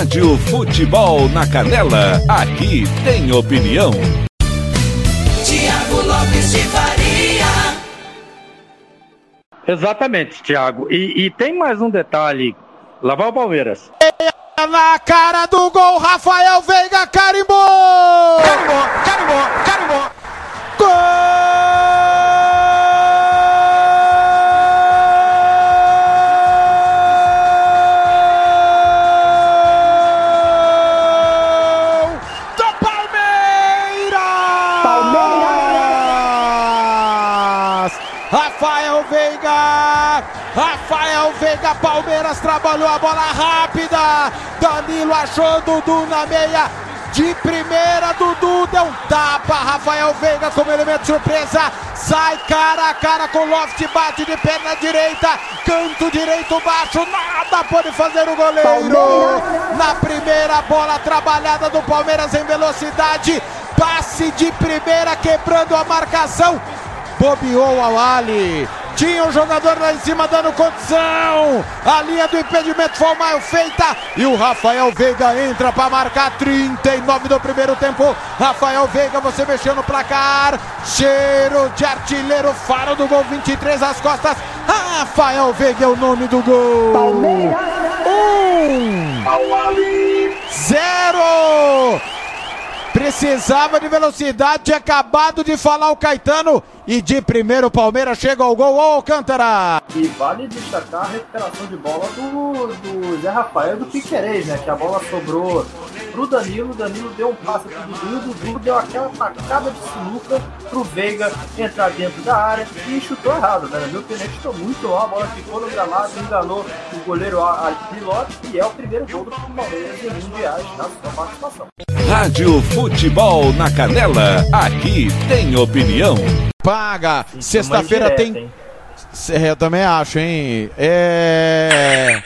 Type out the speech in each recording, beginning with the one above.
Rádio Futebol na Canela, aqui tem opinião. Tiago Lopes de Faria. Exatamente, Thiago. E, e tem mais um detalhe. Lá vai o Palmeiras. Na cara do gol, Rafael Rafael Veiga! Rafael Veiga, Palmeiras trabalhou a bola rápida. Danilo achou Dudu na meia. De primeira, Dudu deu um tapa. Rafael Veiga como elemento surpresa. Sai cara a cara com o Loft, bate de perna direita. Canto direito baixo, nada pode fazer o goleiro. Na primeira bola trabalhada do Palmeiras em velocidade. Passe de primeira, quebrando a marcação. Bobeou ao Ali. Tinha um jogador lá em cima dando condição. A linha do impedimento foi mal feita. E o Rafael Veiga entra para marcar 39 do primeiro tempo. Rafael Veiga, você mexeu no placar. Cheiro de artilheiro, faro do gol 23 às costas. Rafael Veiga é o nome do gol. Palmeiras. Precisava de velocidade, tinha acabado de falar o Caetano. E de primeiro o Palmeiras chega ao gol, ô Alcântara! E vale destacar a recuperação de bola do, do Zé Rafael do Piquerez, né? Que a bola sobrou pro Danilo, o Danilo deu um passe pro Dudu, o Dudu deu aquela tacada de sinuca pro Veiga entrar dentro da área e chutou errado, né? Minha opinião, chutou muito mal, a bola ficou no gramado, enganou o goleiro Pilote e é o primeiro gol do Palmeiras em mundiais na sua participação. Rádio Futebol na Canela, aqui tem opinião. Paga! Sexta-feira tem. hein? Eu também acho, hein? É.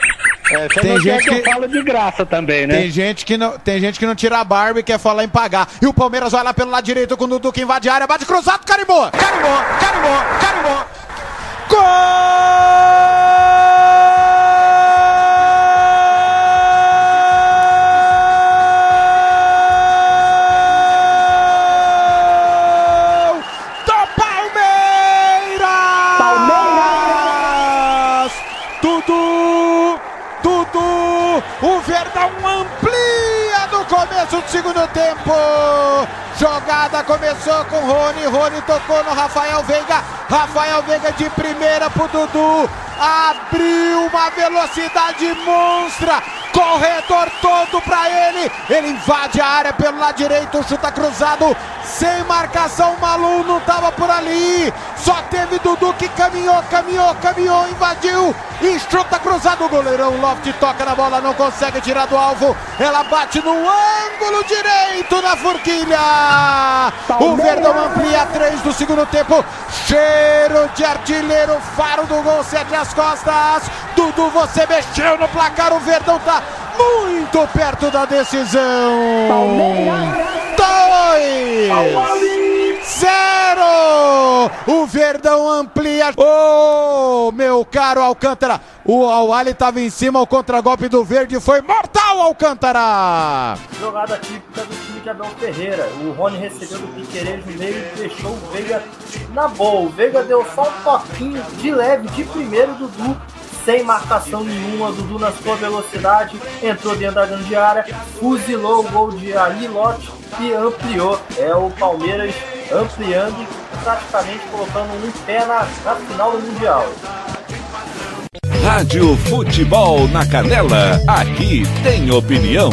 É, você Tem não gente que que- eu falo de graça também, né? Tem gente, que não, tem gente que não tira a barba e quer falar em pagar. E o Palmeiras vai lá pelo lado direito com o Dudu que invade a área, bate cruzado, carimbou! Carimbou, carimbou, carimbou! Verdão amplia no começo do segundo tempo! Jogada começou com Rony, Rony tocou no Rafael Veiga, Rafael Veiga de primeira pro Dudu, abriu uma velocidade monstra, corredor todo pra ele, ele invade a área pelo lado direito, chuta cruzado, sem marcação, Malu não tava por ali, só teve Dudu que caminhou, caminhou, caminhou, invadiu. E chuta cruzado, o goleirão Loft toca na bola, não consegue tirar do alvo, ela bate no ângulo direito na forquilha, o Verdão amplia três do segundo tempo, cheiro de artilheiro, faro do gol, sete às costas, Dudu você mexeu no placar, o Verdão tá muito perto da decisão. Dois. Zero! O Verdão amplia. Ô, meu caro Alcântara! O Awali estava em cima, o contragolpe do Verde foi mortal, Alcântara! Jogada típica do time de Abel Ferreira. O Rony recebeu do Piquerez no meio e deixou o Veiga na boa. O Veiga deu só um toquinho de leve de primeiro, Dudu. Sem marcação nenhuma, Dudu na sua velocidade, entrou dentro da grande área, fuzilou o gol de Ali Lote e ampliou. É o Palmeiras ampliando praticamente colocando um pé na, na final do Mundial. Rádio Futebol na Canela, aqui tem opinião.